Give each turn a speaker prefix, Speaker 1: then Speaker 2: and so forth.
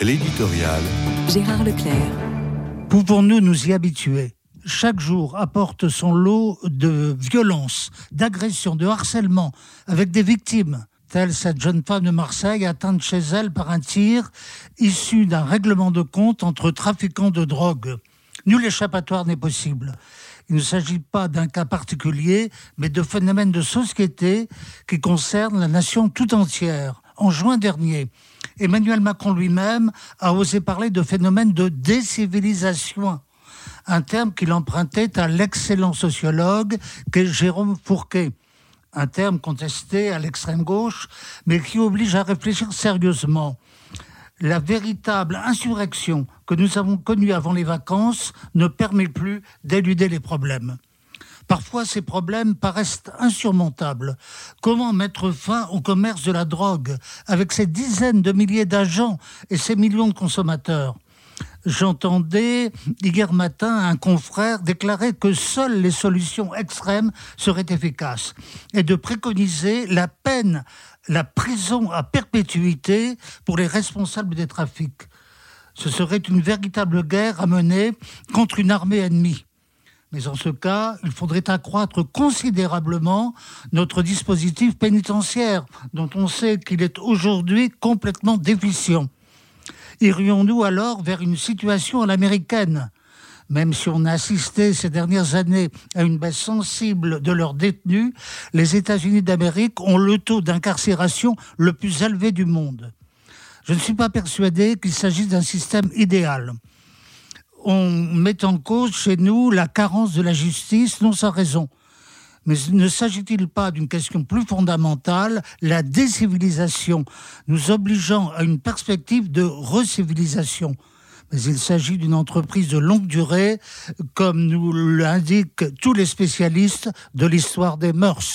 Speaker 1: L'éditorial.
Speaker 2: Gérard Leclerc.
Speaker 3: Pouvons-nous nous y habituer? Chaque jour apporte son lot de violence, d'agression, de harcèlement, avec des victimes, telle cette jeune femme de Marseille atteinte chez elle par un tir issu d'un règlement de compte entre trafiquants de drogue. Nul échappatoire n'est possible. Il ne s'agit pas d'un cas particulier, mais de phénomènes de société qui concernent la nation tout entière. En juin dernier, Emmanuel Macron lui-même a osé parler de phénomène de décivilisation, un terme qu'il empruntait à l'excellent sociologue qu'est Jérôme Fourquet un terme contesté à l'extrême gauche, mais qui oblige à réfléchir sérieusement. La véritable insurrection que nous avons connue avant les vacances ne permet plus d'éluder les problèmes. Parfois, ces problèmes paraissent insurmontables. Comment mettre fin au commerce de la drogue avec ces dizaines de milliers d'agents et ces millions de consommateurs? J'entendais hier matin un confrère déclarer que seules les solutions extrêmes seraient efficaces et de préconiser la peine, la prison à perpétuité pour les responsables des trafics. Ce serait une véritable guerre à mener contre une armée ennemie. Mais en ce cas, il faudrait accroître considérablement notre dispositif pénitentiaire, dont on sait qu'il est aujourd'hui complètement déficient. Irions-nous alors vers une situation à l'américaine? Même si on a assisté ces dernières années à une baisse sensible de leurs détenus, les États-Unis d'Amérique ont le taux d'incarcération le plus élevé du monde. Je ne suis pas persuadé qu'il s'agisse d'un système idéal. On met en cause chez nous la carence de la justice, non sans raison. Mais ne s'agit-il pas d'une question plus fondamentale, la décivilisation, nous obligeant à une perspective de recivilisation? Mais il s'agit d'une entreprise de longue durée, comme nous l'indiquent tous les spécialistes de l'histoire des mœurs.